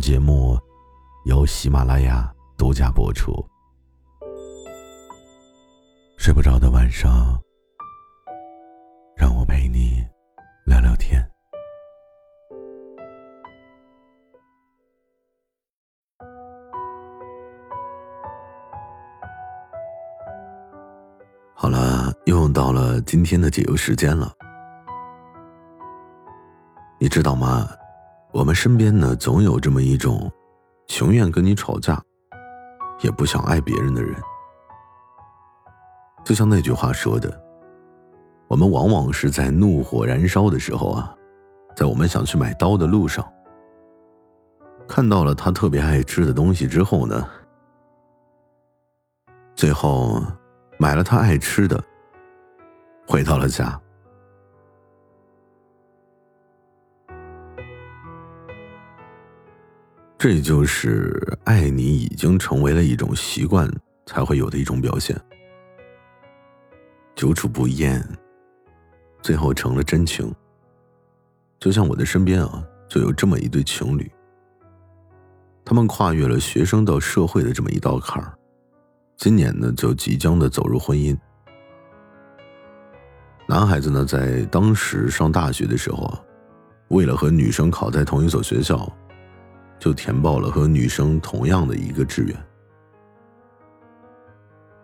节目由喜马拉雅独家播出。睡不着的晚上，让我陪你聊聊天。好了，又到了今天的解忧时间了。你知道吗？我们身边呢，总有这么一种，情愿跟你吵架，也不想爱别人的人。就像那句话说的，我们往往是在怒火燃烧的时候啊，在我们想去买刀的路上，看到了他特别爱吃的东西之后呢，最后买了他爱吃的，回到了家。这就是爱你已经成为了一种习惯才会有的一种表现，久处不厌，最后成了真情。就像我的身边啊，就有这么一对情侣，他们跨越了学生到社会的这么一道坎儿，今年呢就即将的走入婚姻。男孩子呢在当时上大学的时候啊，为了和女生考在同一所学校。就填报了和女生同样的一个志愿。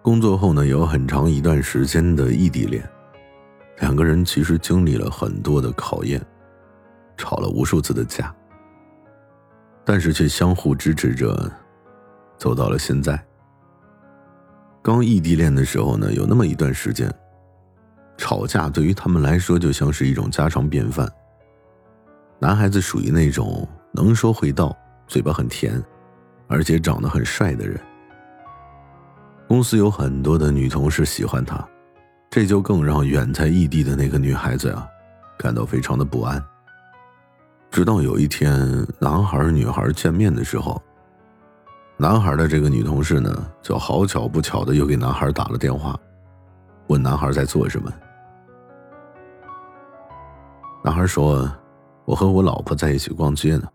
工作后呢，有很长一段时间的异地恋，两个人其实经历了很多的考验，吵了无数次的架，但是却相互支持着，走到了现在。刚异地恋的时候呢，有那么一段时间，吵架对于他们来说就像是一种家常便饭。男孩子属于那种能说会道。嘴巴很甜，而且长得很帅的人。公司有很多的女同事喜欢他，这就更让远在异地的那个女孩子呀，感到非常的不安。直到有一天，男孩女孩见面的时候，男孩的这个女同事呢，就好巧不巧的又给男孩打了电话，问男孩在做什么。男孩说：“我和我老婆在一起逛街呢。”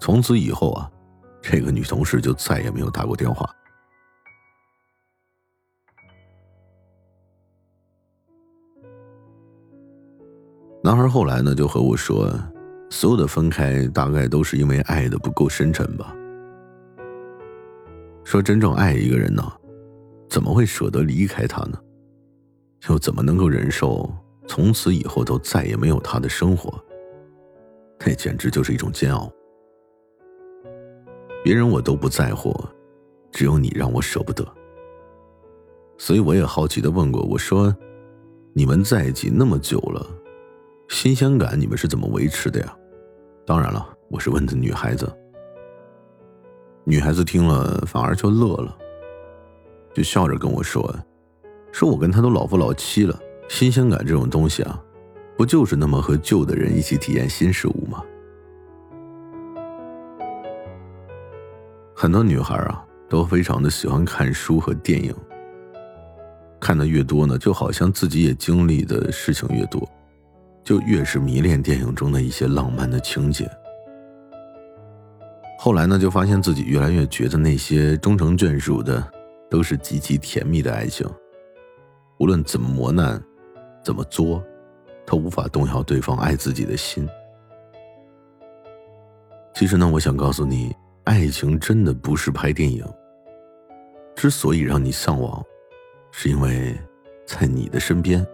从此以后啊，这个女同事就再也没有打过电话。男孩后来呢就和我说，所有的分开大概都是因为爱的不够深沉吧。说真正爱一个人呢，怎么会舍得离开他呢？又怎么能够忍受从此以后都再也没有他的生活？那简直就是一种煎熬。别人我都不在乎，只有你让我舍不得。所以我也好奇的问过，我说：“你们在一起那么久了，新鲜感你们是怎么维持的呀？”当然了，我是问的女孩子。女孩子听了反而就乐了，就笑着跟我说：“说我跟他都老夫老妻了，新鲜感这种东西啊，不就是那么和旧的人一起体验新事物吗？”很多女孩啊，都非常的喜欢看书和电影。看的越多呢，就好像自己也经历的事情越多，就越是迷恋电影中的一些浪漫的情节。后来呢，就发现自己越来越觉得那些终成眷属的，都是极其甜蜜的爱情。无论怎么磨难，怎么作，都无法动摇对方爱自己的心。其实呢，我想告诉你。爱情真的不是拍电影。之所以让你向往，是因为在你的身边，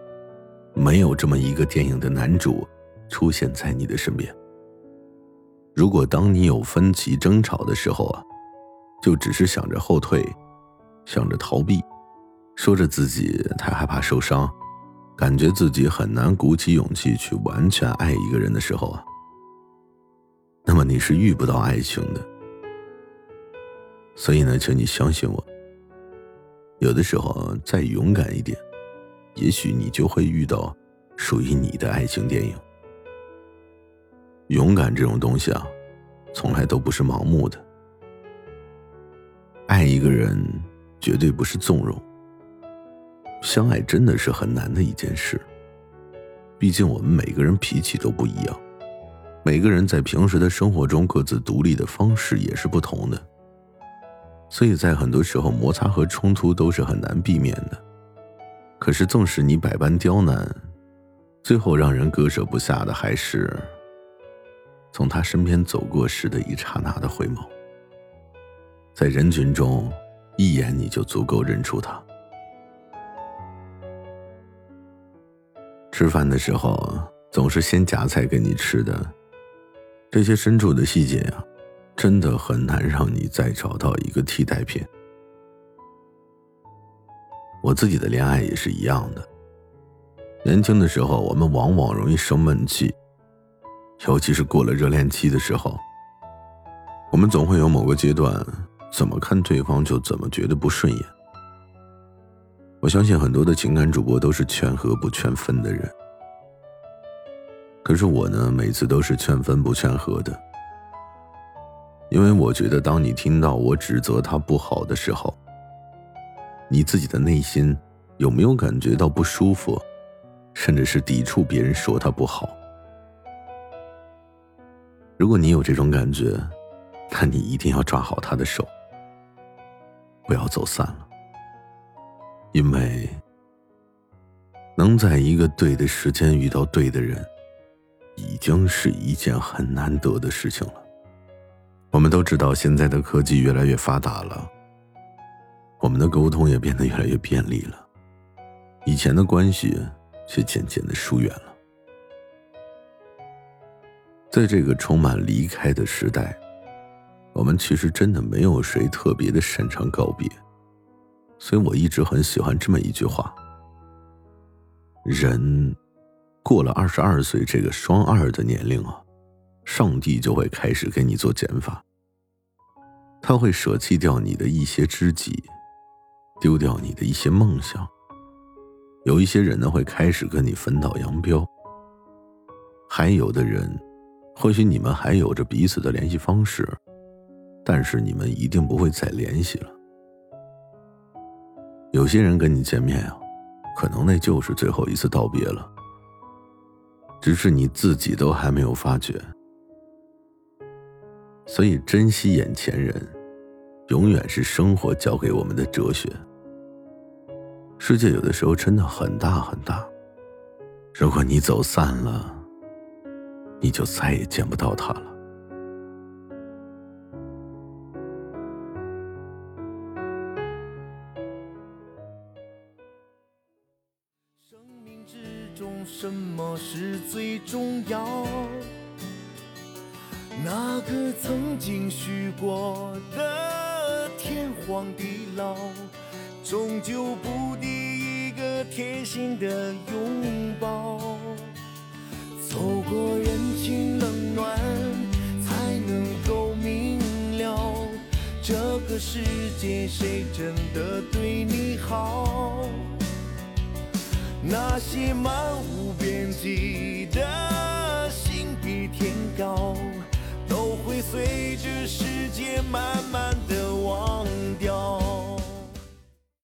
没有这么一个电影的男主出现在你的身边。如果当你有分歧争吵的时候啊，就只是想着后退，想着逃避，说着自己太害怕受伤，感觉自己很难鼓起勇气去完全爱一个人的时候啊。那么你是遇不到爱情的。所以呢，请你相信我，有的时候再勇敢一点，也许你就会遇到属于你的爱情电影。勇敢这种东西啊，从来都不是盲目的。爱一个人绝对不是纵容，相爱真的是很难的一件事。毕竟我们每个人脾气都不一样，每个人在平时的生活中各自独立的方式也是不同的，所以在很多时候摩擦和冲突都是很难避免的。可是纵使你百般刁难，最后让人割舍不下的还是。从他身边走过时的一刹那的回眸，在人群中，一眼你就足够认出他。吃饭的时候总是先夹菜给你吃的，这些深处的细节啊，真的很难让你再找到一个替代品。我自己的恋爱也是一样的，年轻的时候我们往往容易生闷气。尤其是过了热恋期的时候，我们总会有某个阶段，怎么看对方就怎么觉得不顺眼。我相信很多的情感主播都是劝和不劝分的人，可是我呢，每次都是劝分不劝和的，因为我觉得，当你听到我指责他不好的时候，你自己的内心有没有感觉到不舒服，甚至是抵触别人说他不好？如果你有这种感觉，那你一定要抓好他的手，不要走散了。因为能在一个对的时间遇到对的人，已经是一件很难得的事情了。我们都知道，现在的科技越来越发达了，我们的沟通也变得越来越便利了，以前的关系却渐渐的疏远了。在这个充满离开的时代，我们其实真的没有谁特别的擅长告别，所以我一直很喜欢这么一句话：人过了二十二岁这个双二的年龄啊，上帝就会开始给你做减法，他会舍弃掉你的一些知己，丢掉你的一些梦想，有一些人呢会开始跟你分道扬镳，还有的人。或许你们还有着彼此的联系方式，但是你们一定不会再联系了。有些人跟你见面啊，可能那就是最后一次道别了，只是你自己都还没有发觉。所以，珍惜眼前人，永远是生活教给我们的哲学。世界有的时候真的很大很大，如果你走散了。你就再也见不到他了。生命之中，什么是最重要？那个曾经许过的天荒地老，终究不敌一个贴心的拥抱。走过人情冷暖，才能够明了这个世界谁真的对你好。那些漫无边际的心比天高，会随着时间慢慢的忘掉。